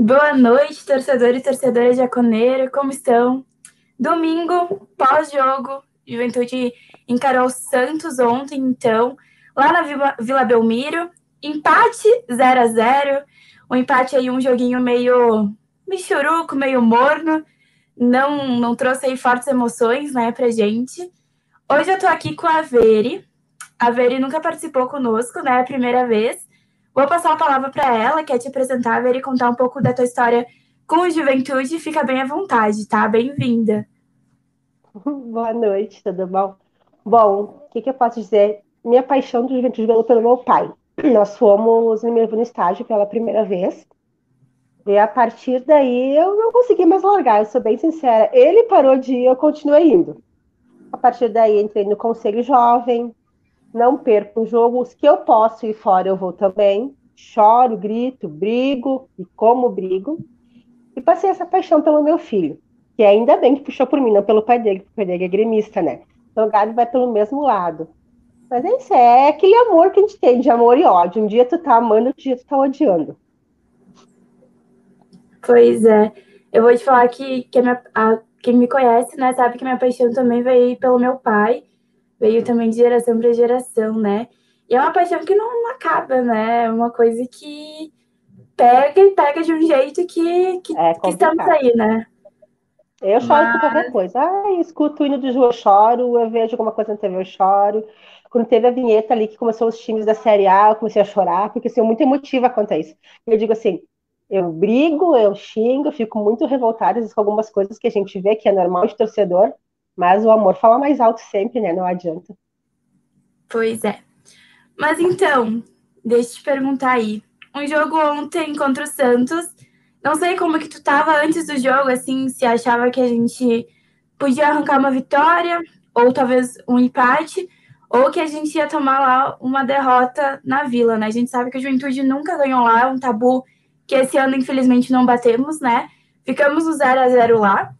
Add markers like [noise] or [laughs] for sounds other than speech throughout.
Boa noite, torcedores e torcedoras de Aconeiro, como estão? Domingo, pós-jogo, Juventude encarou o Santos ontem, então, lá na Vila, Belmiro, empate 0 a 0 um empate aí, um joguinho meio michuruco, meio morno, não, não trouxe aí fortes emoções, né, pra gente. Hoje eu tô aqui com a Veri, a Veri nunca participou conosco, né, a primeira vez, Vou passar a palavra para ela, que é te apresentar, ver e contar um pouco da tua história com o Juventude. Fica bem à vontade, tá? Bem-vinda. [laughs] Boa noite, tudo bom? Bom, o que, que, eu posso dizer? Minha paixão do Juventude veio pelo meu pai. Nós fomos no estágio pela primeira vez. E a partir daí eu não consegui mais largar, eu sou bem sincera. Ele parou de ir, eu continuei indo. A partir daí entrei no Conselho Jovem, não perco o jogo. Os que eu posso ir fora, eu vou também. Choro, grito, brigo e como brigo. E passei essa paixão pelo meu filho, que ainda bem que puxou por mim, não pelo pai dele, porque o pai dele é gremista, né? Então o Gabi vai pelo mesmo lado. Mas é isso, é aquele amor que a gente tem de amor e ódio. Um dia tu tá amando, outro dia tu tá odiando. Pois é. Eu vou te falar que, que a minha, a, quem me conhece, né, sabe que minha paixão também veio pelo meu pai veio também de geração para geração, né? E é uma paixão que não, não acaba, né? É uma coisa que pega e pega de um jeito que, que, é que estamos aí, né? Eu choro Mas... por qualquer coisa. Ah, escuto o hino do Ju, eu choro. Eu vejo alguma coisa na TV, eu choro. Quando teve a vinheta ali que começou os times da Série A, eu comecei a chorar, porque assim, eu muito emotiva quanto a isso. Eu digo assim, eu brigo, eu xingo, eu fico muito revoltada com algumas coisas que a gente vê que é normal de torcedor, mas o amor fala mais alto sempre, né? Não adianta. Pois é. Mas então, deixa eu te perguntar aí. Um jogo ontem contra o Santos. Não sei como que tu tava antes do jogo, assim, se achava que a gente podia arrancar uma vitória, ou talvez um empate, ou que a gente ia tomar lá uma derrota na Vila, né? A gente sabe que a Juventude nunca ganhou lá, é um tabu que esse ano, infelizmente, não batemos, né? Ficamos no 0 a 0 lá.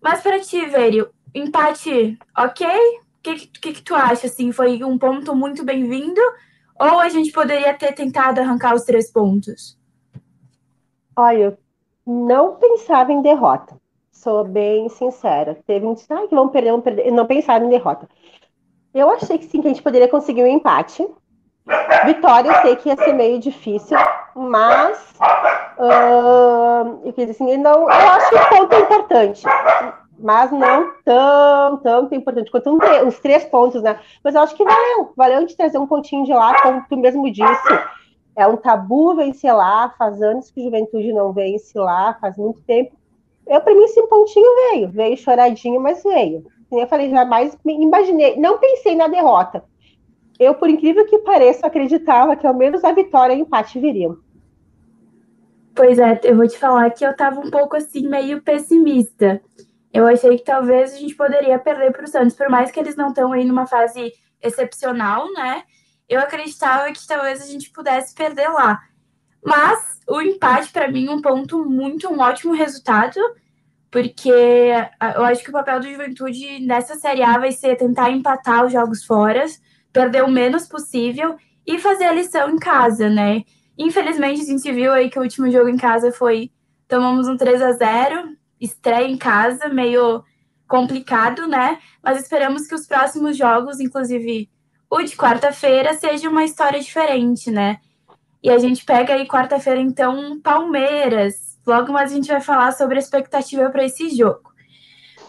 Mas para ti, Vério, empate, ok? O que, que, que tu acha? Assim, foi um ponto muito bem-vindo? Ou a gente poderia ter tentado arrancar os três pontos? Olha, eu não pensava em derrota. Sou bem sincera. Teve um ah, que vamos perder, vamos perder. Eu não pensava em derrota. Eu achei que sim, que a gente poderia conseguir um empate. Vitória, eu sei que ia ser meio difícil, mas uh, eu assim, não, eu acho o ponto é importante mas não tão, tão importante quanto um, os três pontos, né? Mas eu acho que valeu, valeu de trazer um pontinho de lá, como tu mesmo disse. É um tabu vencer lá, faz anos que Juventude não vence lá, faz muito tempo. Eu, para mim, esse pontinho veio, veio choradinho, mas veio. Eu falei, jamais imaginei, não pensei na derrota. Eu, por incrível que pareça, acreditava que ao menos a vitória e o empate viriam. Pois é, eu vou te falar que eu tava um pouco assim, meio pessimista eu achei que talvez a gente poderia perder para o Santos, por mais que eles não estão aí numa fase excepcional, né? Eu acreditava que talvez a gente pudesse perder lá. Mas o empate, para mim, um ponto muito, um ótimo resultado, porque eu acho que o papel do Juventude nessa Série A vai ser tentar empatar os jogos fora, perder o menos possível e fazer a lição em casa, né? Infelizmente, a gente viu aí que o último jogo em casa foi. Tomamos um 3 a 0 estreia em casa, meio complicado, né? Mas esperamos que os próximos jogos, inclusive o de quarta-feira, seja uma história diferente, né? E a gente pega aí quarta-feira, então, Palmeiras. Logo mais a gente vai falar sobre a expectativa para esse jogo.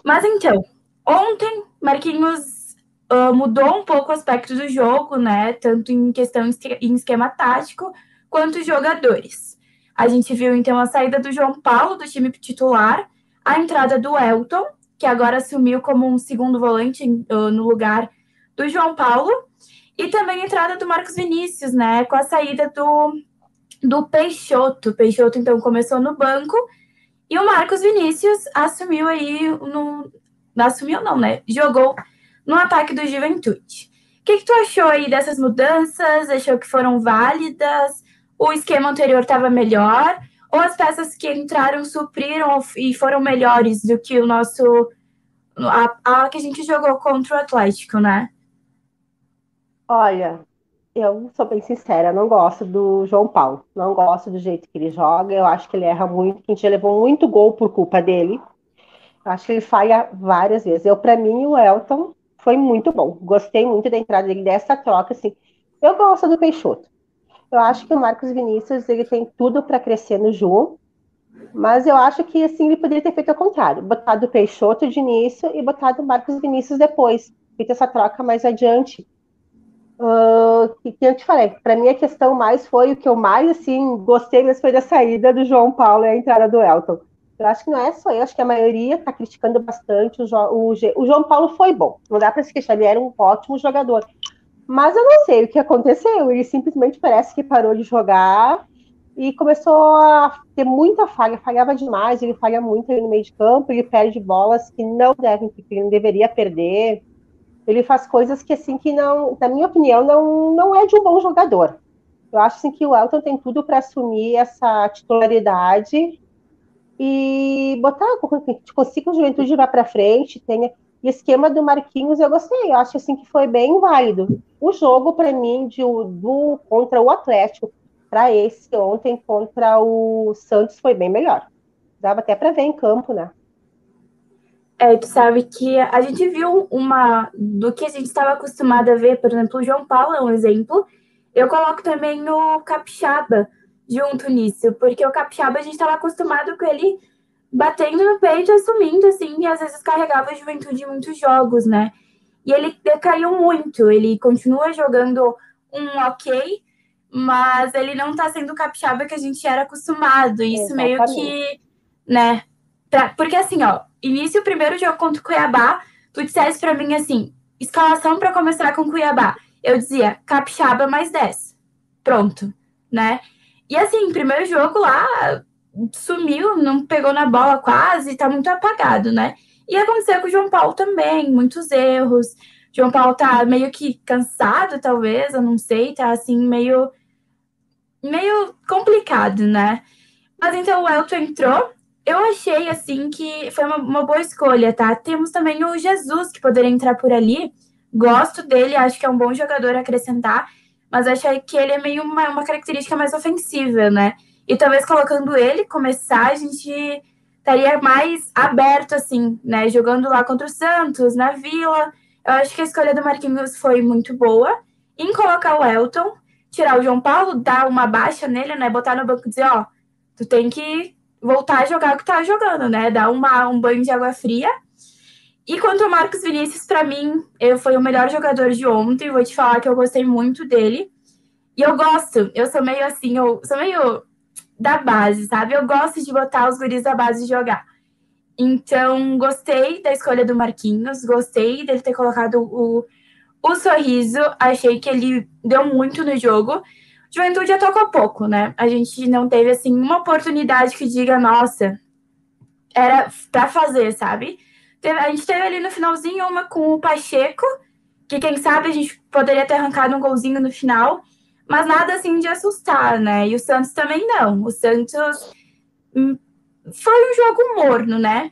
Mas então, ontem, Marquinhos uh, mudou um pouco o aspecto do jogo, né? Tanto em questão em esquema tático, quanto jogadores. A gente viu, então, a saída do João Paulo do time titular a entrada do Elton, que agora assumiu como um segundo volante uh, no lugar do João Paulo, e também a entrada do Marcos Vinícius, né, com a saída do, do Peixoto. Peixoto, então, começou no banco, e o Marcos Vinícius assumiu aí, no, assumiu não, né, jogou no ataque do Juventude. O que, que tu achou aí dessas mudanças? Achou que foram válidas? O esquema anterior estava melhor? Ou as peças que entraram supriram e foram melhores do que o nosso a, a que a gente jogou contra o Atlético, né? Olha, eu sou bem sincera, não gosto do João Paulo. Não gosto do jeito que ele joga. Eu acho que ele erra muito. A gente levou muito gol por culpa dele. Acho que ele falha várias vezes. Eu, para mim, o Elton foi muito bom. Gostei muito da entrada dele, dessa troca. Assim. Eu gosto do Peixoto. Eu acho que o Marcos Vinícius ele tem tudo para crescer no Ju, mas eu acho que assim ele poderia ter feito ao contrário, botado o Peixoto de início e botado o Marcos Vinícius depois, feito essa troca mais adiante. Uh, que, que eu te falei, para mim a questão mais foi o que eu mais assim gostei mesmo foi da saída do João Paulo e a entrada do Elton. Eu acho que não é só eu, acho que a maioria está criticando bastante o, jo o, o, João Paulo foi bom, não dá para se queixar, ele era um ótimo jogador. Mas eu não sei o que aconteceu. Ele simplesmente parece que parou de jogar e começou a ter muita falha, falhava demais, ele falha muito no meio de campo, ele perde bolas que não devem, que ele não deveria perder. Ele faz coisas que assim que não, na minha opinião, não, não é de um bom jogador. Eu acho assim, que o Elton tem tudo para assumir essa titularidade e botar, consiga o Juventude vá para frente, tenha e o esquema do Marquinhos eu gostei, eu acho assim que foi bem válido. O jogo, para mim, de, do, contra o Atlético, para esse ontem contra o Santos, foi bem melhor. Dava até para ver em campo, né? É, tu sabe que a gente viu uma do que a gente estava acostumado a ver, por exemplo, o João Paulo é um exemplo. Eu coloco também no Capixaba junto nisso, porque o Capixaba a gente estava acostumado com ele batendo no peito, assumindo, assim, e às vezes carregava a juventude em muitos jogos, né? E ele decaiu muito, ele continua jogando um ok, mas ele não tá sendo o capixaba que a gente era acostumado. Isso Exatamente. meio que, né? Pra, porque assim, ó, início o primeiro jogo contra o Cuiabá, tu dissesse pra mim assim, escalação para começar com o Cuiabá. Eu dizia, capixaba mais 10. Pronto, né? E assim, primeiro jogo lá, sumiu, não pegou na bola quase, tá muito apagado, né? E aconteceu com o João Paulo também, muitos erros. O João Paulo tá meio que cansado, talvez, eu não sei, tá assim, meio meio complicado, né? Mas então o Elton entrou. Eu achei assim que foi uma, uma boa escolha, tá? Temos também o Jesus que poderia entrar por ali. Gosto dele, acho que é um bom jogador a acrescentar, mas achei que ele é meio uma, uma característica mais ofensiva, né? E talvez colocando ele começar, a gente estaria mais aberto, assim, né? Jogando lá contra o Santos, na Vila. Eu acho que a escolha do Marquinhos foi muito boa. Em colocar o Elton, tirar o João Paulo, dar uma baixa nele, né? Botar no banco e dizer, ó, tu tem que voltar a jogar o que tá jogando, né? Dar uma, um banho de água fria. E quanto ao Marcos Vinícius, para mim, ele foi o melhor jogador de ontem. Vou te falar que eu gostei muito dele. E eu gosto, eu sou meio assim, eu sou meio da base, sabe? Eu gosto de botar os guris da base jogar. Então, gostei da escolha do Marquinhos, gostei dele ter colocado o, o sorriso, achei que ele deu muito no jogo. Juventude tocou pouco, né? A gente não teve, assim, uma oportunidade que diga, nossa, era para fazer, sabe? A gente teve ali no finalzinho uma com o Pacheco, que quem sabe a gente poderia ter arrancado um golzinho no final mas nada assim de assustar, né? E o Santos também não. O Santos hum, foi um jogo morno, né?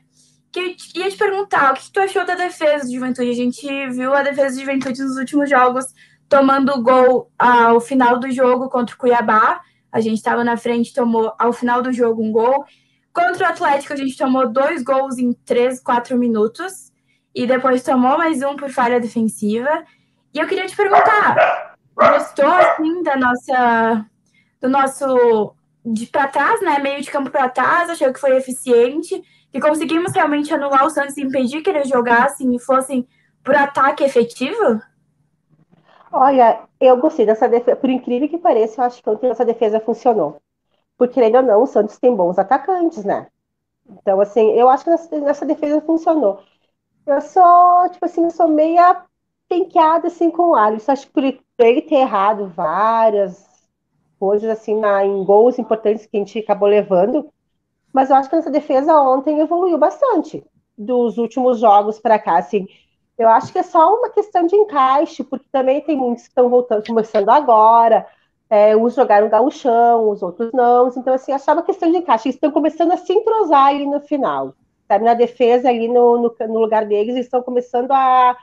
Que eu ia te perguntar, o que tu achou da defesa de Juventude? A gente viu a defesa de Juventude nos últimos jogos tomando gol ao final do jogo contra o Cuiabá. A gente estava na frente, tomou ao final do jogo um gol. Contra o Atlético, a gente tomou dois gols em três, quatro minutos. E depois tomou mais um por falha defensiva. E eu queria te perguntar, gostou assim da nossa do nosso de para trás, né, meio de campo para trás, achou que foi eficiente, que conseguimos realmente anular o Santos e impedir que eles jogassem e fossem por ataque efetivo? Olha, eu gostei dessa defesa. Por incrível que pareça, eu acho que ontem essa defesa funcionou. Porque, ou não, o Santos tem bons atacantes, né? Então, assim, eu acho que nessa, nessa defesa funcionou. Eu sou, tipo assim, eu sou meia penqueada, assim, com o Alisson. Acho que ele ter errado várias coisas assim na, em gols importantes que a gente acabou levando, mas eu acho que essa defesa ontem evoluiu bastante dos últimos jogos para cá, assim. Eu acho que é só uma questão de encaixe, porque também tem muitos que estão voltando, começando agora. É, uns jogaram gauchão, os outros não. Então, assim, é só uma questão de encaixe. Eles estão começando a se entrosar ali no final. Sabe? Na defesa, ali no, no, no lugar deles, eles estão começando a,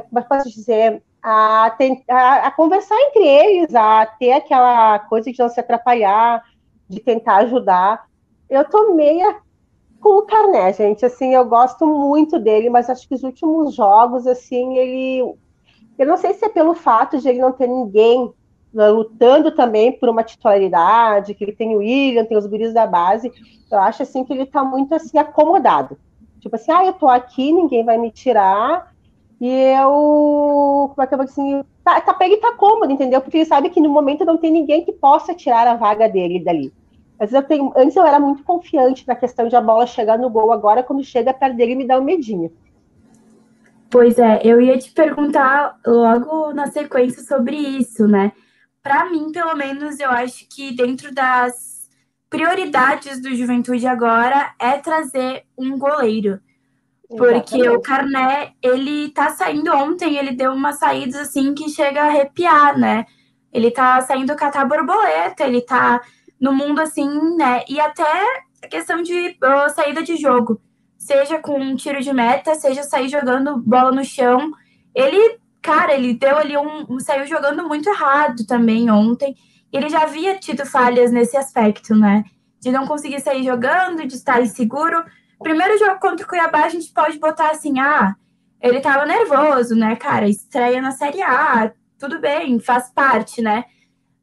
como é posso dizer, a, a, a, conversar entre eles, a ter aquela coisa de não se atrapalhar, de tentar ajudar. Eu tô meia com o Carné, gente. Assim, eu gosto muito dele, mas acho que os últimos jogos, assim, ele. Eu não sei se é pelo fato de ele não ter ninguém né, lutando também por uma titularidade, que ele tem o William, tem os guris da base. Eu acho assim que ele tá muito assim acomodado. Tipo assim, ah, eu tô aqui, ninguém vai me tirar e eu, como é que eu vou assim, tá, tá, ele tá cômodo, entendeu? Porque ele sabe que no momento não tem ninguém que possa tirar a vaga dele dali. Mas eu tenho, antes eu era muito confiante na questão de a bola chegar no gol, agora quando chega perto dele me dá um medinho. Pois é, eu ia te perguntar logo na sequência sobre isso, né? Para mim, pelo menos, eu acho que dentro das prioridades do Juventude agora é trazer um goleiro. Porque Exatamente. o Carné, ele tá saindo ontem, ele deu umas saídas assim que chega a arrepiar, né? Ele tá saindo catar borboleta, ele tá no mundo assim, né? E até a questão de uh, saída de jogo, seja com um tiro de meta, seja sair jogando bola no chão. Ele, cara, ele deu ali um. saiu jogando muito errado também ontem. Ele já havia tido falhas nesse aspecto, né? De não conseguir sair jogando, de estar inseguro primeiro jogo contra o Cuiabá, a gente pode botar assim, ah, ele tava nervoso, né, cara? Estreia na Série A, tudo bem, faz parte, né?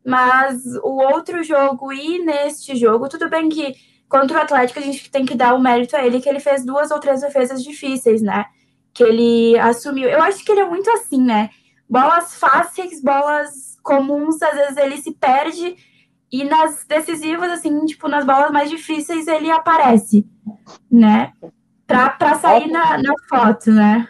Mas o outro jogo e neste jogo, tudo bem que contra o Atlético a gente tem que dar o mérito a ele, que ele fez duas ou três defesas difíceis, né? Que ele assumiu. Eu acho que ele é muito assim, né? Bolas fáceis, bolas comuns, às vezes ele se perde e nas decisivas, assim, tipo, nas bolas mais difíceis, ele aparece, né? Pra, pra sair é na, na foto, né?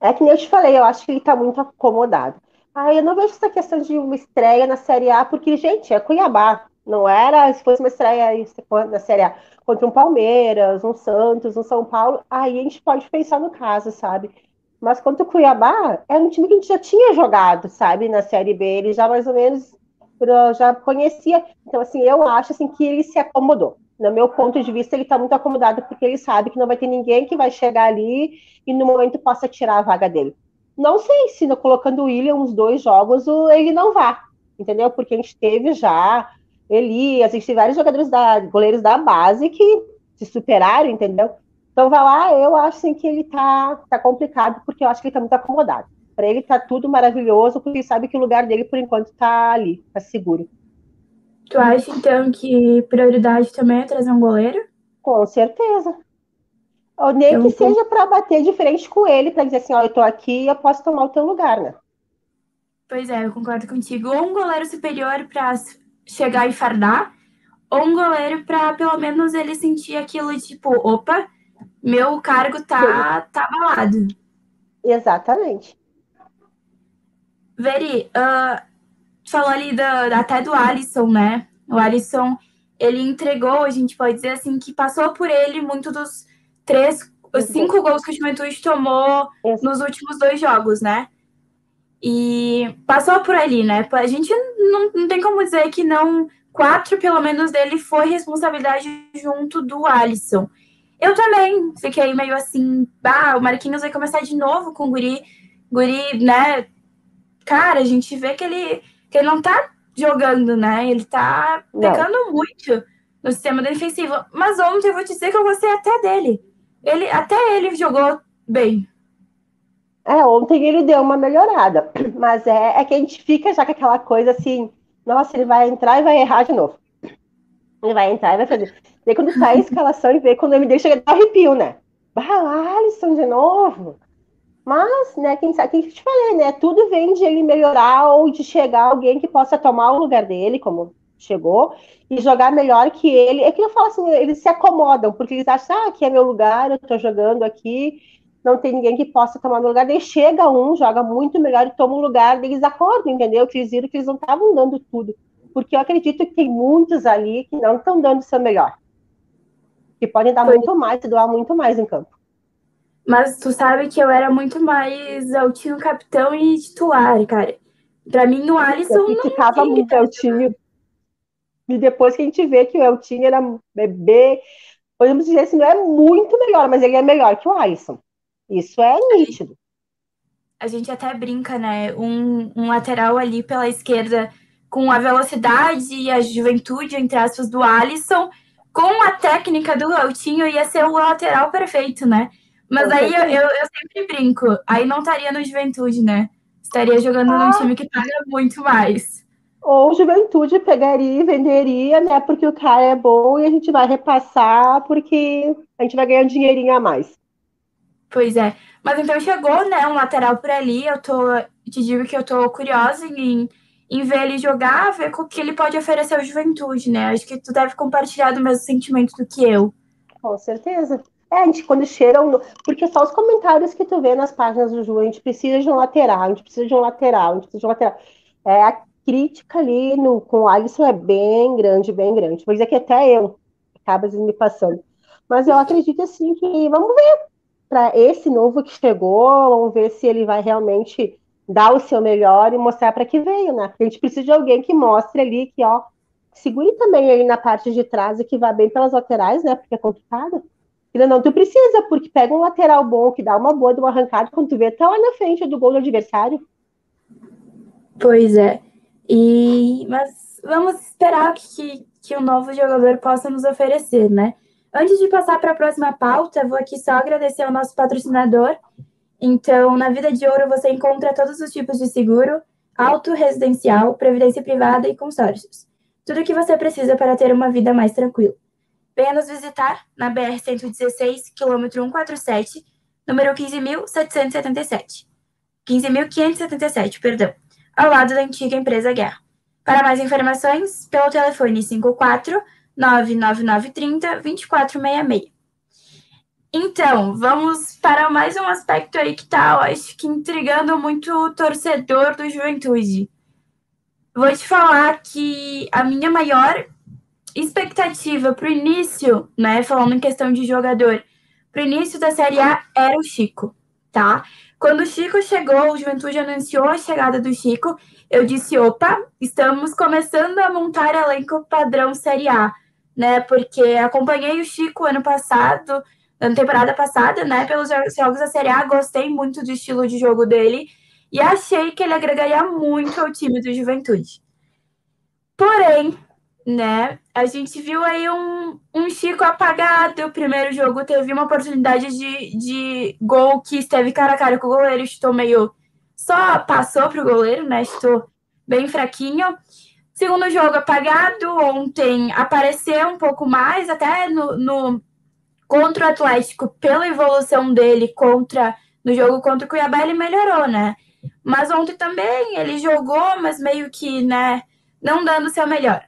É que nem eu te falei, eu acho que ele tá muito acomodado. Ah, eu não vejo essa questão de uma estreia na Série A, porque, gente, é Cuiabá. Não era, se fosse uma estreia na Série A contra um Palmeiras, um Santos, um São Paulo, aí a gente pode pensar no caso, sabe? Mas contra o Cuiabá, é um time que a gente já tinha jogado, sabe, na Série B. Ele já mais ou menos já conhecia. Então, assim, eu acho assim, que ele se acomodou. No meu ponto de vista, ele está muito acomodado porque ele sabe que não vai ter ninguém que vai chegar ali e no momento possa tirar a vaga dele. Não sei se colocando o William uns dois jogos ele não vá, entendeu? Porque a gente teve já Elias, a gente teve vários jogadores da goleiros da base que se superaram, entendeu? Então vai lá, eu acho assim, que ele tá, tá complicado porque eu acho que ele tá muito acomodado. Para ele tá tudo maravilhoso, porque ele sabe que o lugar dele, por enquanto, tá ali, tá seguro. Tu acha, então, que prioridade também é trazer um goleiro? Com certeza. Ou nem então, que seja para bater de frente com ele, para dizer assim, ó, eu tô aqui e eu posso tomar o teu lugar, né? Pois é, eu concordo contigo. Ou um goleiro superior para chegar e fardar, ou um goleiro para pelo menos ele sentir aquilo tipo, opa, meu cargo tá, tá abalado. Exatamente. Veri, uh, falou ali da, até do Alisson, né? O Alisson, ele entregou, a gente pode dizer assim, que passou por ele muito dos três, os cinco gols que o Juventude tomou nos últimos dois jogos, né? E passou por ali, né? A gente não, não tem como dizer que não. Quatro, pelo menos, dele foi responsabilidade junto do Alisson. Eu também fiquei meio assim, ah, o Marquinhos vai começar de novo com o Guri. Guri, né? Cara, a gente vê que ele, que ele não tá jogando, né? Ele tá pegando não. muito no sistema defensivo. Mas ontem eu vou te dizer que eu gostei até dele. Ele, até ele jogou bem. É, ontem ele deu uma melhorada. [clears throat] Mas é, é que a gente fica já com aquela coisa assim, nossa, ele vai entrar e vai errar de novo. Ele vai entrar e vai fazer. Daí quando sai a [laughs] escalação e vê, quando ele deixa, dá arrepio, né? Bah, Alisson de novo. Mas, né, quem sabe, quem te falei, né? Tudo vem de ele melhorar ou de chegar alguém que possa tomar o lugar dele, como chegou, e jogar melhor que ele. É que eu falo assim, eles se acomodam, porque eles acham, ah, aqui é meu lugar, eu tô jogando aqui, não tem ninguém que possa tomar meu lugar. Daí chega um, joga muito melhor e toma o lugar, eles acordam, entendeu? Que eles viram que eles não estavam dando tudo. Porque eu acredito que tem muitos ali que não estão dando o seu melhor. Que podem dar Foi. muito mais, doar muito mais em campo. Mas tu sabe que eu era muito mais Altinho capitão e titular, cara. Pra mim, o Alisson eu não ficava muito Eltinho. E depois que a gente vê que o Eltinho era bebê, podemos dizer assim, não é muito melhor, mas ele é melhor que o Alisson. Isso é nítido. a gente até brinca, né? Um, um lateral ali pela esquerda com a velocidade e a juventude, entre aspas, do Alisson, com a técnica do Altinho, ia ser o lateral perfeito, né? Mas aí eu, eu, eu, sempre brinco, aí não estaria no Juventude, né? Estaria jogando ah. num time que paga muito mais. Ou Juventude pegaria e venderia, né? Porque o cara é bom e a gente vai repassar porque a gente vai ganhar um dinheirinho a mais. Pois é. Mas então chegou, né, um lateral por ali. Eu tô. Te digo que eu tô curiosa em, em ver ele jogar, ver o que ele pode oferecer ao juventude, né? Acho que tu deve compartilhar do mesmo sentimento do que eu. Com certeza. É, a gente, quando chegam. Porque só os comentários que tu vê nas páginas do Ju, a gente precisa de um lateral, a gente precisa de um lateral, a gente precisa de um lateral. É, a crítica ali no, com o Alisson é bem grande, bem grande. Vou dizer que até eu acaba me passando. Mas eu acredito assim que vamos ver para esse novo que chegou, vamos ver se ele vai realmente dar o seu melhor e mostrar para que veio, né? A gente precisa de alguém que mostre ali que, ó, segure também aí na parte de trás e que vá bem pelas laterais, né? Porque é complicado. Ainda não, tu precisa, porque pega um lateral bom que dá uma boa de uma arrancada quando tu vê, tá lá na frente do gol do adversário. Pois é. E mas vamos esperar que, que o novo jogador possa nos oferecer, né? Antes de passar para a próxima pauta, vou aqui só agradecer ao nosso patrocinador. Então, na Vida de Ouro você encontra todos os tipos de seguro, auto, residencial, previdência privada e consórcios. Tudo o que você precisa para ter uma vida mais tranquila. Venha nos visitar na BR-116, quilômetro 147, número 15.777. 15.577, perdão. Ao lado da antiga empresa Guerra. Para mais informações, pelo telefone 54 99930 2466. Então, vamos para mais um aspecto aí que tá, eu acho que intrigando muito o torcedor do Juventude. Vou te falar que a minha maior expectativa para o início, né, falando em questão de jogador, para o início da Série A era o Chico, tá? Quando o Chico chegou, o Juventude anunciou a chegada do Chico, eu disse, opa, estamos começando a montar elenco padrão Série A né? Porque acompanhei o Chico ano passado, na temporada passada, né? Pelos jogos da Série A, gostei muito do estilo de jogo dele e achei que ele agregaria muito ao time do Juventude. Porém, né? A gente viu aí um, um Chico apagado. O primeiro jogo teve uma oportunidade de, de gol que esteve cara a cara com o goleiro, estou meio. Só passou para o goleiro, né? Estou bem fraquinho. Segundo jogo apagado, ontem apareceu um pouco mais, até no, no contra o Atlético, pela evolução dele contra no jogo contra o Cuiabá, ele melhorou, né? Mas ontem também ele jogou, mas meio que, né, não dando o seu melhor.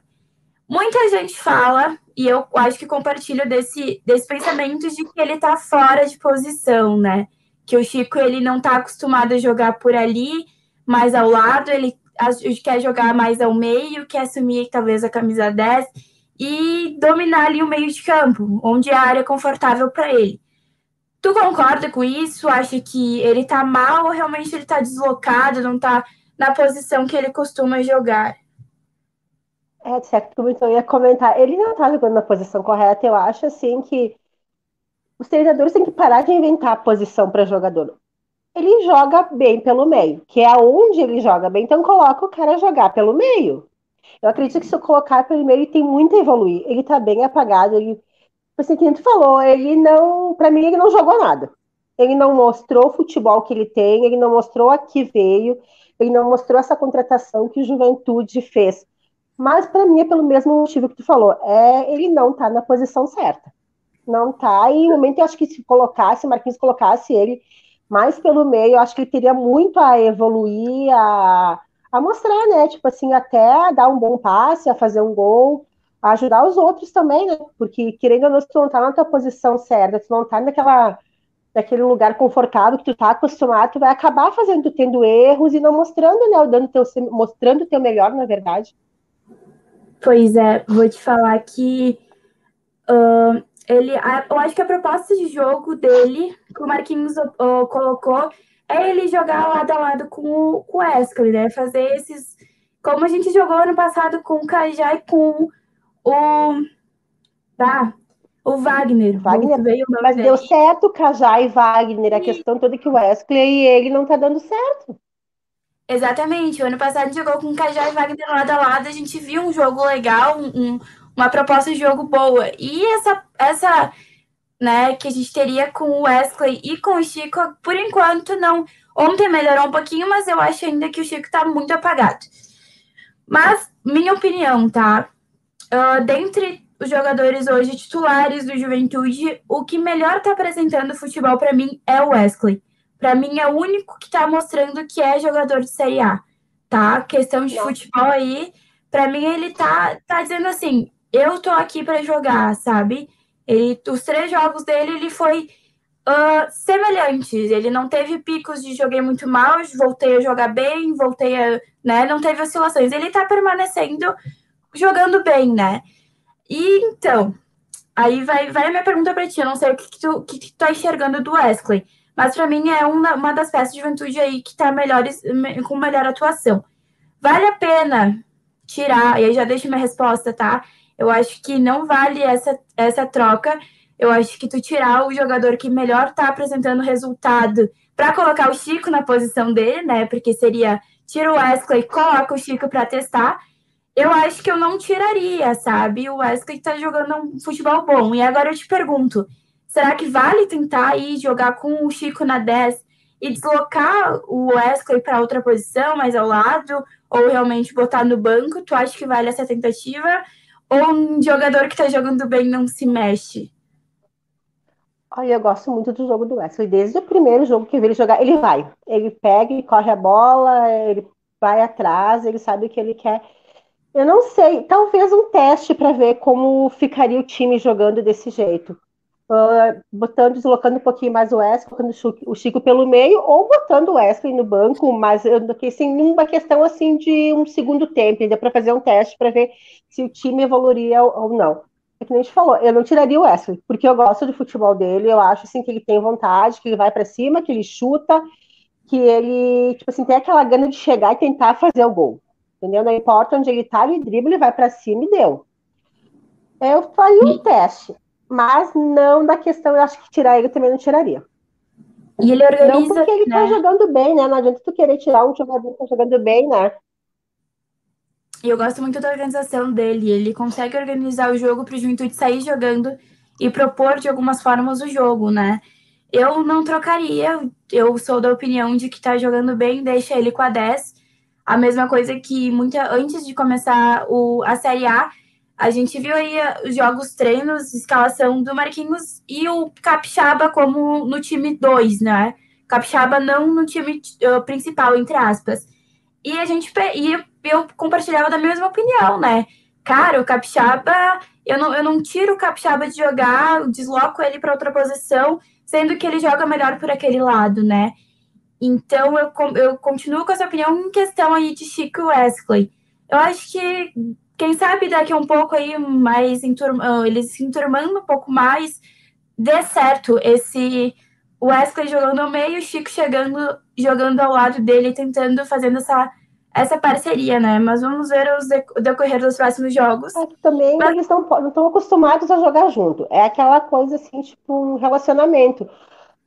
Muita gente fala, e eu acho que compartilho desse, desse pensamento de que ele tá fora de posição, né? Que o Chico ele não tá acostumado a jogar por ali, mais ao lado, ele quer jogar mais ao meio, quer assumir talvez a camisa 10 e dominar ali o meio de campo, onde a área é confortável para ele. Tu concorda com isso? Acha que ele tá mal ou realmente ele tá deslocado, não tá na posição que ele costuma jogar? É, certo, então eu ia comentar, ele não tá jogando na posição correta, eu acho assim que os treinadores têm que parar de inventar a posição para jogador ele joga bem pelo meio, que é onde ele joga bem, então coloca o cara jogar pelo meio. Eu acredito que se eu colocar pelo meio, ele tem muito a evoluir. Ele tá bem apagado, ele, assim, que tu falou, ele não, para mim, ele não jogou nada. Ele não mostrou o futebol que ele tem, ele não mostrou a que veio, ele não mostrou essa contratação que o Juventude fez. Mas para mim é pelo mesmo motivo que tu falou, é ele não tá na posição certa. Não tá, e no momento eu acho que se colocasse, Marquinhos colocasse ele mais pelo meio, eu acho que ele teria muito a evoluir, a, a mostrar, né? Tipo assim, até dar um bom passe, a fazer um gol, a ajudar os outros também, né? Porque, querendo ou não, tu não tá na tua posição certa, tu não tá naquela, naquele lugar confortável que tu tá acostumado, tu vai acabar fazendo, tendo erros e não mostrando, né? Dando teu, mostrando o teu melhor, na verdade. Pois é, vou te falar que uh, ele, eu acho que a proposta de jogo dele, que o Marquinhos uh, colocou, é ele jogar lado a lado com o, com o Wesley, né? Fazer esses. Como a gente jogou ano passado com o Cajá e com o. Tá, O Wagner. Wagner veio mas dele. deu certo Cajá e Wagner. A questão toda é que o Wesley e ele não tá dando certo. Exatamente. O ano passado a gente jogou com Cajá e Wagner lado a lado. A gente viu um jogo legal, um, uma proposta de jogo boa. E essa, essa né, que a gente teria com o Wesley e com o Chico, por enquanto, não. Ontem melhorou um pouquinho, mas eu acho ainda que o Chico tá muito apagado. Mas, minha opinião, tá? Uh, dentre os jogadores hoje titulares do Juventude, o que melhor está apresentando futebol para mim é o Wesley. Para mim é o único que está mostrando que é jogador de Série A, tá? Questão de futebol aí, para mim ele tá tá dizendo assim, eu tô aqui para jogar, sabe? Ele, os três jogos dele ele foi uh, semelhantes. Ele não teve picos de joguei muito mal, voltei a jogar bem, voltei a, né? Não teve oscilações. Ele tá permanecendo jogando bem, né? E então, aí vai, vai a minha pergunta para ti. Eu não sei o que, que, tu, que, que tu tá enxergando do Wesley, mas para mim é uma, uma das peças de juventude aí que tá melhores, com melhor atuação. Vale a pena tirar, e aí já deixo minha resposta, tá? Eu acho que não vale essa, essa troca. Eu acho que tu tirar o jogador que melhor tá apresentando resultado para colocar o Chico na posição dele, né? Porque seria tira o Wesley, coloca o Chico para testar eu acho que eu não tiraria, sabe? O Wesley tá jogando um futebol bom. E agora eu te pergunto: será que vale tentar ir jogar com o Chico na 10 e deslocar o Wesley para outra posição, mais ao lado? Ou realmente botar no banco? Tu acha que vale essa tentativa? Ou um jogador que tá jogando bem não se mexe? Ai, eu gosto muito do jogo do Wesley. Desde o primeiro jogo que eu vi ele jogar, ele vai. Ele pega, corre a bola, ele vai atrás, ele sabe o que ele quer eu não sei, talvez um teste para ver como ficaria o time jogando desse jeito. Uh, botando, deslocando um pouquinho mais o Wesley, colocando o Chico pelo meio, ou botando o Wesley no banco, mas eu assim, numa questão assim de um segundo tempo, ainda para fazer um teste para ver se o time evoluiria ou não. É que nem a gente falou, eu não tiraria o Wesley, porque eu gosto do futebol dele, eu acho assim que ele tem vontade, que ele vai para cima, que ele chuta, que ele, tipo assim, tem aquela gana de chegar e tentar fazer o gol entendeu? Não importa onde ele tá, ele dribla, ele vai para cima e deu. Eu faria um teste, mas não da questão, eu acho que tirar ele também não tiraria. E ele organiza. Não porque ele tá né? tá jogando bem, né? Não adianta tu querer tirar um jogador que tá jogando bem, né? E eu gosto muito da organização dele. Ele consegue organizar o jogo para o Juventude sair jogando e propor de algumas formas o jogo, né? Eu não trocaria. Eu sou da opinião de que tá jogando bem, deixa ele com a 10 a mesma coisa que muita antes de começar o, a Série A, a gente viu aí eh, os jogos treinos, escalação do Marquinhos e o Capixaba como no time 2, né? Capixaba não no time uh, principal, entre aspas. E a gente e eu compartilhava da mesma opinião, né? Cara, o Capixaba, eu não, eu não tiro o Capixaba de jogar, desloco ele para outra posição, sendo que ele joga melhor por aquele lado, né? Então, eu, eu continuo com essa opinião em questão aí de Chico Wesley. Eu acho que, quem sabe daqui a um pouco aí, mais enturma, eles se enturmando um pouco mais, dê certo esse Wesley jogando no meio, Chico chegando, jogando ao lado dele, tentando, fazendo essa, essa parceria, né? Mas vamos ver os o decorrer dos próximos jogos. É também Mas... eles não estão acostumados a jogar junto. É aquela coisa assim, tipo, um relacionamento.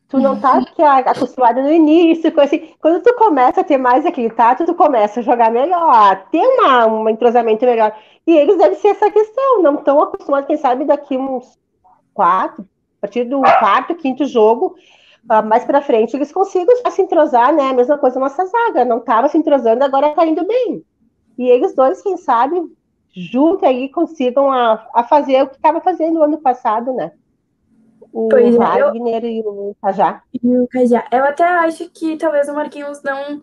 Tu não tá acostumada no início, assim. Quando tu começa a ter mais aquele tato, tu começa a jogar melhor, ter uma, um entrosamento melhor. E eles devem ser essa questão, não estão acostumados, quem sabe daqui uns quatro, a partir do quarto, quinto jogo, uh, mais para frente, eles consigam se entrosar, né? A mesma coisa nossa zaga, não estava se entrosando, agora tá indo bem. E eles dois, quem sabe, junto aí consigam a, a fazer o que estava fazendo no ano passado, né? O pois Wagner é, eu... e o Cajá. E o Cajá. Eu até acho que talvez o Marquinhos não,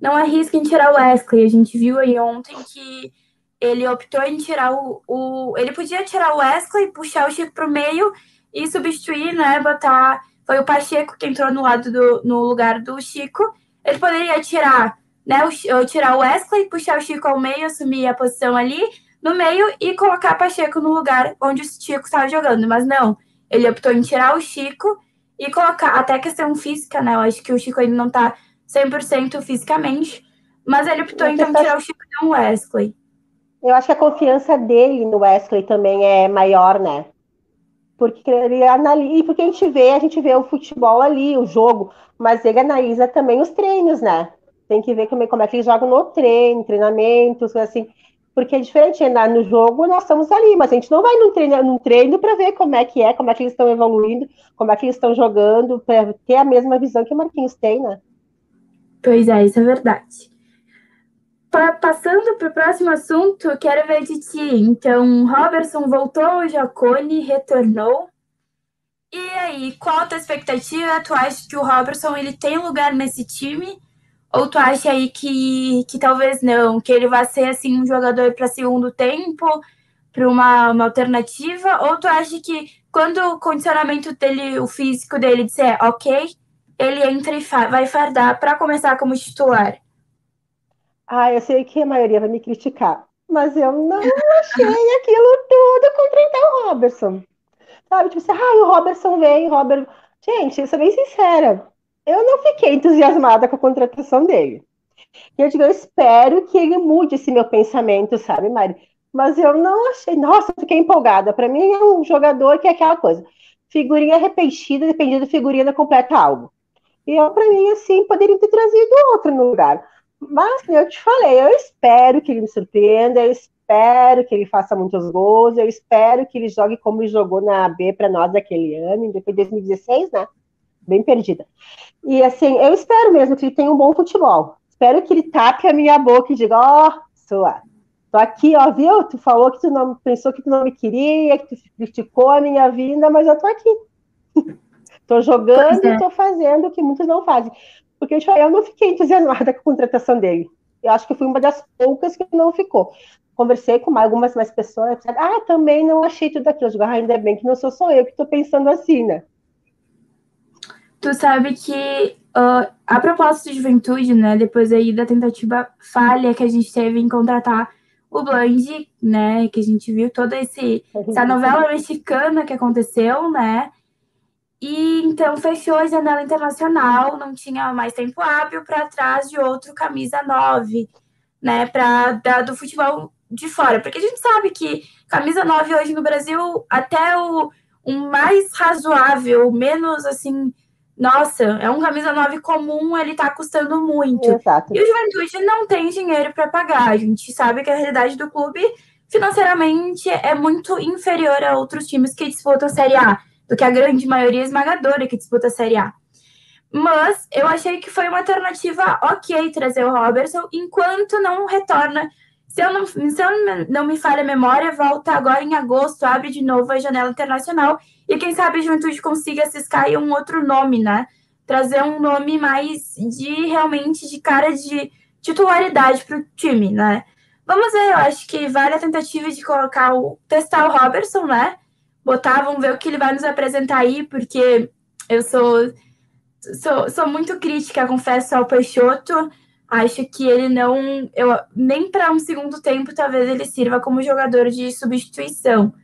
não arrisque em tirar o Wesley. A gente viu aí ontem que ele optou em tirar o, o. Ele podia tirar o Wesley, puxar o Chico pro meio e substituir, né? Botar. Foi o Pacheco que entrou no lado do, no lugar do Chico. Ele poderia tirar, né? O, tirar o Wesley, puxar o Chico ao meio, assumir a posição ali no meio e colocar o Pacheco no lugar onde o Chico estava jogando. Mas não ele optou em tirar o Chico e colocar, até questão física, né? Eu acho que o Chico ainda não tá 100% fisicamente, mas ele optou então em tirar o Chico e o Wesley. Eu acho que a confiança dele no Wesley também é maior, né? Porque ele analisa, porque a gente vê, a gente vê o futebol ali, o jogo, mas ele analisa também os treinos, né? Tem que ver como, como é que eles jogam no treino, treinamentos, assim. Porque é diferente, né? no jogo nós estamos ali, mas a gente não vai num treino, treino para ver como é que é, como é que eles estão evoluindo, como é que eles estão jogando, para ter a mesma visão que o Marquinhos tem, né? Pois é, isso é verdade. Passando para o próximo assunto, quero ver de ti. Então, Robertson voltou, Jacone retornou. E aí, qual a tua expectativa? Tu acha que o Robertson ele tem lugar nesse time? Ou tu acha aí que, que talvez não, que ele vai ser assim um jogador para segundo tempo, para uma, uma alternativa? Ou tu acha que quando o condicionamento dele, o físico dele disser ok, ele entra e vai fardar para começar como titular? Ah, eu sei que a maioria vai me criticar, mas eu não achei aquilo tudo contratar o Robertson. Sabe, tipo assim, ah, o Robertson vem, Robert. Gente, eu sou bem sincera, eu não fiquei entusiasmada com a contratação dele. Eu digo, eu espero que ele mude esse meu pensamento, sabe, Mari? Mas eu não achei, nossa, fiquei empolgada. Para mim é um jogador que é aquela coisa, figurinha repetida, dependendo da figurinha completa algo. E eu, para mim, assim, poderia ter trazido outro no lugar. Mas, eu te falei, eu espero que ele me surpreenda, eu espero que ele faça muitos gols, eu espero que ele jogue como ele jogou na AB para nós daquele ano, depois de 2016, né? Bem perdida. E assim, eu espero mesmo que ele tenha um bom futebol. Espero que ele tape a minha boca e diga, ó, oh, sua, tô aqui, ó, viu? Tu falou que tu não pensou que tu não me queria, que tu criticou a minha vinda, mas eu tô aqui. [laughs] tô jogando é. e tô fazendo o que muitos não fazem. Porque eu não fiquei entusiasmada [laughs] com a contratação dele. Eu acho que fui uma das poucas que não ficou. Conversei com algumas mais pessoas, ah, também não achei tudo aquilo. Eu digo, ah, ainda bem que não sou só eu que estou pensando assim, né? Tu sabe que uh, a proposta de juventude, né, depois aí da tentativa falha que a gente teve em contratar o Bland, né, que a gente viu toda esse, essa novela mexicana que aconteceu, né, e então fechou a janela internacional, não tinha mais tempo hábil para trás de outro camisa 9, né, para do futebol de fora, porque a gente sabe que camisa 9 hoje no Brasil até o um mais razoável, menos assim, nossa, é um camisa 9 comum, ele tá custando muito. Exato. E o Juventude não tem dinheiro para pagar. A gente sabe que a realidade do clube financeiramente é muito inferior a outros times que disputam a Série A do que a grande maioria esmagadora que disputa a Série A. Mas eu achei que foi uma alternativa ok trazer o Robertson, enquanto não retorna. Se eu não, se eu não me falha a memória, volta agora em agosto, abre de novo a janela internacional e quem sabe a Juventude consiga ciscar um outro nome, né? Trazer um nome mais de realmente de cara de titularidade para o time, né? Vamos ver, eu acho que vale a tentativa de colocar o testar o Robertson, né? botar, vamos ver o que ele vai nos apresentar aí, porque eu sou, sou, sou muito crítica, confesso, ao Peixoto. Acho que ele não. Eu, nem para um segundo tempo, talvez ele sirva como jogador de substituição,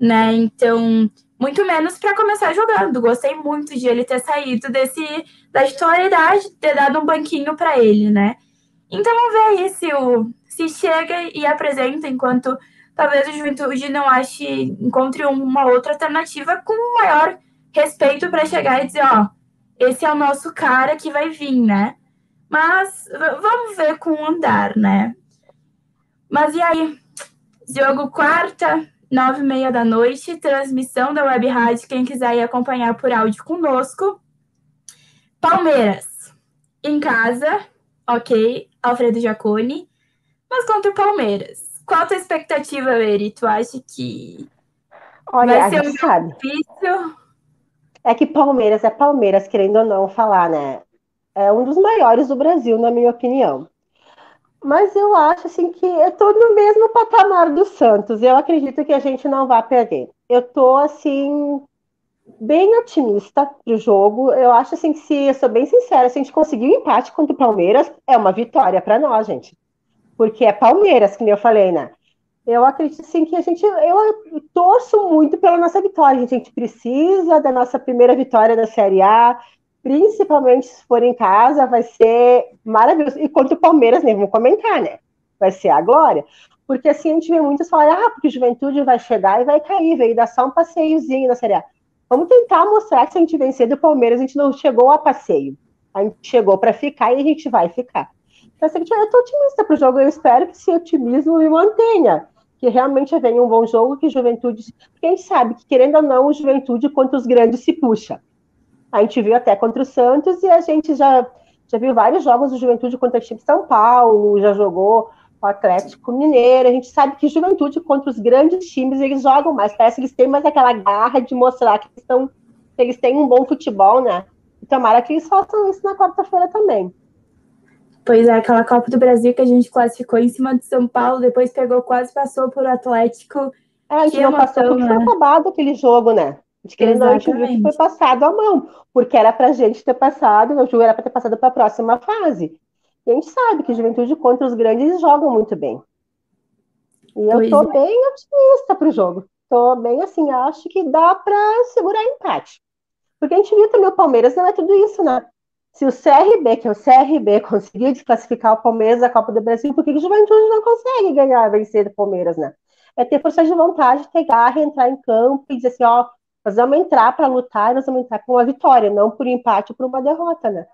né? Então, muito menos para começar jogando. Gostei muito de ele ter saído desse da titularidade, ter dado um banquinho para ele, né? Então, vamos ver aí se, o, se chega e apresenta enquanto talvez o Juventude não ache, encontre uma outra alternativa com maior respeito para chegar e dizer, ó, esse é o nosso cara que vai vir, né? Mas vamos ver com o andar, né? Mas e aí? Jogo quarta, nove e meia da noite, transmissão da Web Rádio, quem quiser ir acompanhar por áudio conosco. Palmeiras, em casa, ok, Alfredo Jaconi, mas contra o Palmeiras. Qual a tua expectativa, Eri? Tu acha que Olha, vai ser um sabe. difícil? É que Palmeiras é Palmeiras, querendo ou não falar, né? É um dos maiores do Brasil, na minha opinião. Mas eu acho assim que eu tô no mesmo patamar do Santos. Eu acredito que a gente não vai perder. Eu tô assim bem otimista pro jogo. Eu acho assim que se eu sou bem sincera, se a gente conseguir um empate contra o Palmeiras, é uma vitória para nós, gente porque é Palmeiras, que nem eu falei, né? Eu acredito sim que a gente, eu torço muito pela nossa vitória. A gente precisa da nossa primeira vitória da Série A, principalmente se for em casa, vai ser maravilhoso. E contra o Palmeiras, nem vamos comentar, né? Vai ser a glória. Porque assim a gente vê muitos falar, ah, porque juventude vai chegar e vai cair, veio dar só um passeiozinho na Série A. Vamos tentar mostrar que se a gente vencer do Palmeiras, a gente não chegou a passeio. A gente chegou para ficar e a gente vai ficar. Então, assim, eu estou otimista para o jogo, eu espero que esse otimismo me mantenha. Que realmente venha um bom jogo, que juventude. Gente sabe que, querendo ou não, o juventude contra os grandes se puxa. A gente viu até contra o Santos e a gente já, já viu vários jogos do Juventude contra o time de São Paulo, já jogou o Atlético Mineiro. A gente sabe que Juventude contra os grandes times eles jogam mais. Parece que eles têm mais aquela garra de mostrar que eles, estão, eles têm um bom futebol, né? E tomara que eles façam isso na quarta-feira também. Pois é, aquela Copa do Brasil que a gente classificou em cima de São Paulo, depois pegou, quase passou por Atlético. É, a gente que não emoção, passou porque né? foi roubado aquele jogo, né? De querendo não, a viu que foi passado a mão, porque era pra gente ter passado, o jogo era para ter passado para a próxima fase. E a gente sabe que juventude contra os grandes jogam muito bem. E eu pois tô é. bem otimista pro jogo. Tô bem assim, acho que dá para segurar empate. Porque a gente viu também o Palmeiras não é tudo isso, né? Se o CRB, que é o CRB, [laughs] conseguiu desclassificar o Palmeiras da Copa do Brasil, por que o Juventude não consegue ganhar, vencer do Palmeiras, né? É ter força de vontade, ter garra, entrar em campo e dizer assim, ó, nós vamos entrar para lutar, nós vamos entrar com uma vitória, não por empate ou por uma derrota, né?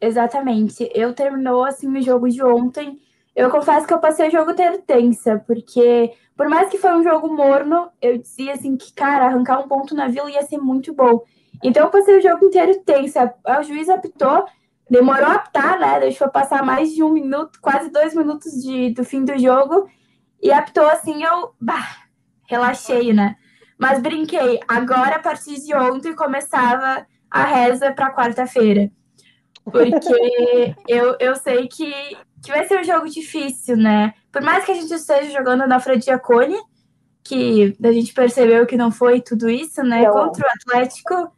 Exatamente. Eu terminou assim o jogo de ontem. Eu confesso que eu passei o jogo ter tensa, porque por mais que foi um jogo morno, eu dizia assim que, cara, arrancar um ponto na vila ia ser muito bom. Então eu passei o jogo inteiro tensa. O juiz apitou, demorou a apitar, né? Deixou passar mais de um minuto, quase dois minutos de, do fim do jogo. E apitou assim, eu bah, relaxei, né? Mas brinquei, agora, a partir de ontem, começava a reza para quarta-feira. Porque [laughs] eu, eu sei que, que vai ser um jogo difícil, né? Por mais que a gente esteja jogando na Fradiacone, que a gente percebeu que não foi tudo isso, né? Não. Contra o Atlético,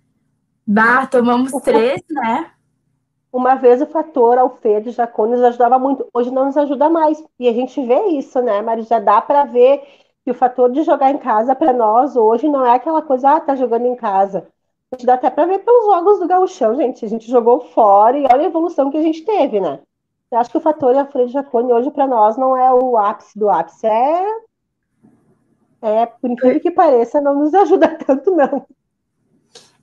bah, tomamos três, né? Uma vez o fator Alfredo Jacone nos ajudava muito, hoje não nos ajuda mais. E a gente vê isso, né, Mas Já dá para ver que o fator de jogar em casa para nós hoje não é aquela coisa, ah, tá jogando em casa. A gente dá até para ver pelos jogos do Gauchão, gente. A gente jogou fora e olha a evolução que a gente teve, né? Eu acho que o fator Alfredo Jacone hoje para nós não é o ápice do ápice, é é, por incrível que pareça, não nos ajuda [laughs] tanto, não.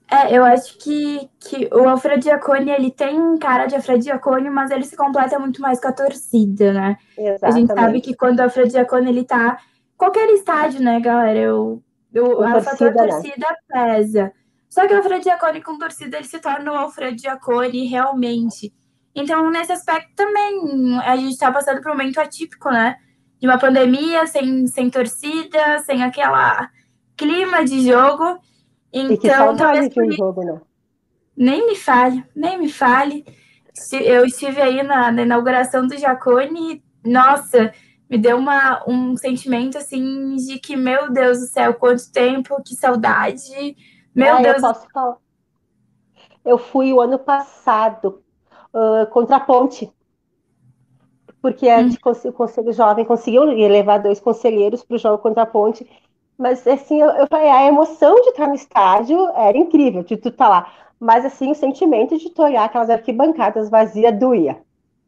É, eu acho que, que o Alfredo Giacone, ele tem cara de Alfredo Giacone, mas ele se completa muito mais com a torcida, né? Exatamente. A gente sabe que quando o Alfredo Giacone, ele tá qualquer estádio, né, galera? Eu, eu, a torcida, torcida né? pesa. Só que o Alfredo Giacone com torcida, ele se torna o Alfredo Giacone realmente. Então, nesse aspecto também, a gente está passando por um momento atípico, né? De uma pandemia, sem, sem torcida, sem aquela clima de jogo. Então, e que então, de um jogo, né? Nem me fale, nem me fale. Eu estive aí na, na inauguração do Jacone, nossa, me deu uma, um sentimento assim de que, meu Deus do céu, quanto tempo, que saudade. Meu ah, Deus. Eu, posso falar. eu fui o ano passado uh, contra a ponte. Porque hum. o Conselho Jovem conseguiu levar dois conselheiros para o jogo contra a ponte. Mas assim, eu, eu falei, a emoção de estar no estádio era incrível, de tu estar tá lá. Mas assim, o sentimento de tu olhar aquelas arquibancadas vazias doía.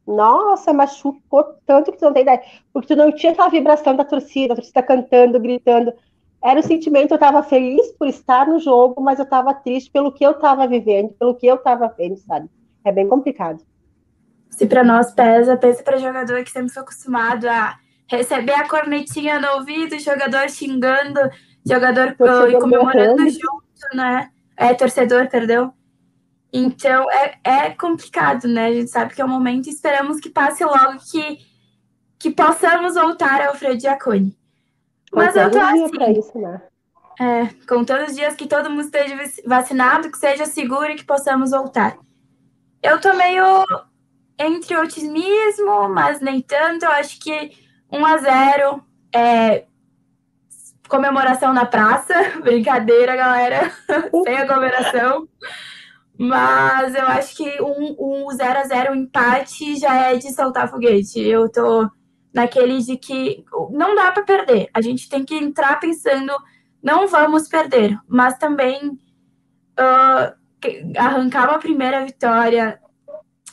Nossa, machucou tanto que tu não tem ideia. Porque tu não tinha aquela vibração da torcida, a torcida cantando, gritando. Era o sentimento, eu estava feliz por estar no jogo, mas eu estava triste pelo que eu estava vivendo, pelo que eu estava vendo, sabe? É bem complicado. Se para nós pesa, pensa para jogador que sempre foi acostumado a receber a cornetinha no ouvido, jogador xingando, jogador uh, comemorando junto, né? É, torcedor, perdão. Então é, é complicado, né? A gente sabe que é o momento e esperamos que passe logo que, que possamos voltar ao Fred Giacone. Mas eu tô assim. Isso, né? É, contando os dias que todo mundo esteja vacinado, que seja seguro e que possamos voltar. Eu tô meio entre otimismo, mas nem tanto. Eu acho que 1 a 0 é, comemoração na praça. [laughs] Brincadeira, galera. Sem aglomeração. Mas eu acho que um, um 0 a 0 um empate já é de soltar foguete. Eu tô naquele de que não dá para perder. A gente tem que entrar pensando, não vamos perder, mas também uh, arrancar uma primeira vitória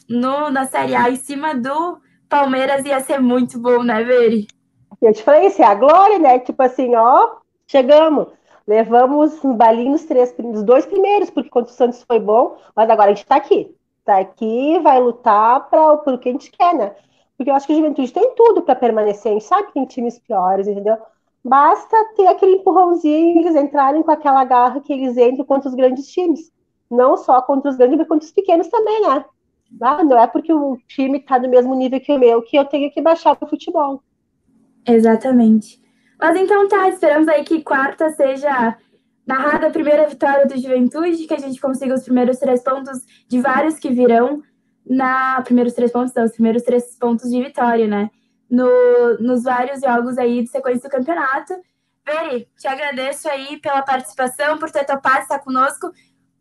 no, na Série A em cima do Palmeiras ia ser muito bom, né, Veri? Eu te falei, isso é a glória, né? Tipo assim, ó, chegamos. Levamos balinho nos três, nos dois primeiros, porque contra o Santos foi bom, mas agora a gente tá aqui. Tá aqui, vai lutar para o que a gente quer, né? Porque eu acho que a juventude tem tudo para permanecer. A gente sabe que tem times piores, entendeu? Basta ter aquele empurrãozinho eles entrarem com aquela garra que eles entram contra os grandes times. Não só contra os grandes, mas contra os pequenos também, né? Ah, não é porque o time está no mesmo nível que o meu que eu tenho que baixar o futebol. Exatamente. Mas então tá, esperamos aí que quarta seja narrada a primeira vitória do Juventude, que a gente consiga os primeiros três pontos de vários que virão na primeiros três pontos, não, os primeiros três pontos de vitória, né? No, nos vários jogos aí de sequência do campeonato. Veri, te agradeço aí pela participação, por ter topado estar conosco.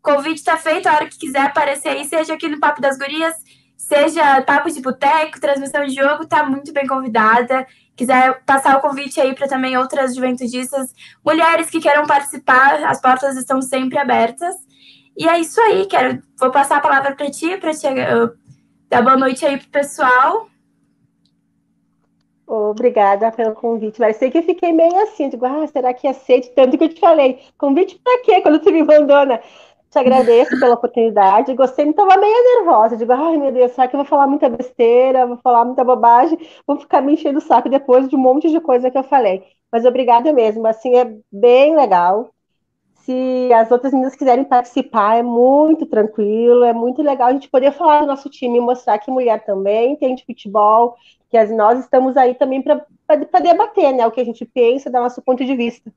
Convite está feito, a hora que quiser aparecer aí, seja aqui no Papo das Gurias, seja Papo de Boteco, transmissão de jogo, tá muito bem convidada. Quiser passar o convite aí para também outras juventudistas, mulheres que queiram participar, as portas estão sempre abertas. E é isso aí, quero, vou passar a palavra para ti, para te uh, dar boa noite aí pro pessoal. Obrigada pelo convite. Mas sei que eu fiquei meio assim, digo, ah, será que aceite tanto que eu te falei? Convite para quê quando tu me mandou, né? Te agradeço pela oportunidade. Gostei, me estava meio nervosa. Digo, ai meu Deus, será que eu vou falar muita besteira, vou falar muita bobagem, vou ficar me enchendo o saco depois de um monte de coisa que eu falei. Mas obrigada mesmo, assim, é bem legal. Se as outras meninas quiserem participar, é muito tranquilo, é muito legal a gente poder falar do nosso time e mostrar que mulher também tem de futebol, que nós estamos aí também para debater né, o que a gente pensa, do nosso ponto de vista.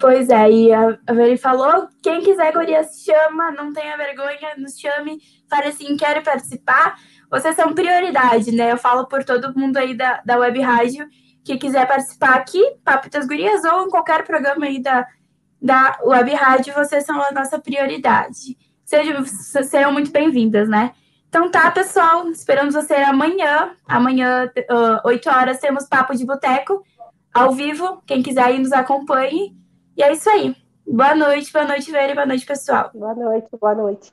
Pois é, e a, a Veri falou: quem quiser, Gurias, chama, não tenha vergonha, nos chame, fale assim, quero participar. Vocês são prioridade, né? Eu falo por todo mundo aí da, da Web Rádio que quiser participar aqui, Papo das Gurias, ou em qualquer programa aí da, da Web Rádio, vocês são a nossa prioridade. Sejam, sejam muito bem-vindas, né? Então tá, pessoal, esperamos você amanhã. Amanhã, uh, 8 horas, temos Papo de Boteco, ao vivo. Quem quiser aí nos acompanhe. E é isso aí. Boa noite, boa noite, Vera, boa noite, pessoal. Boa noite, boa noite.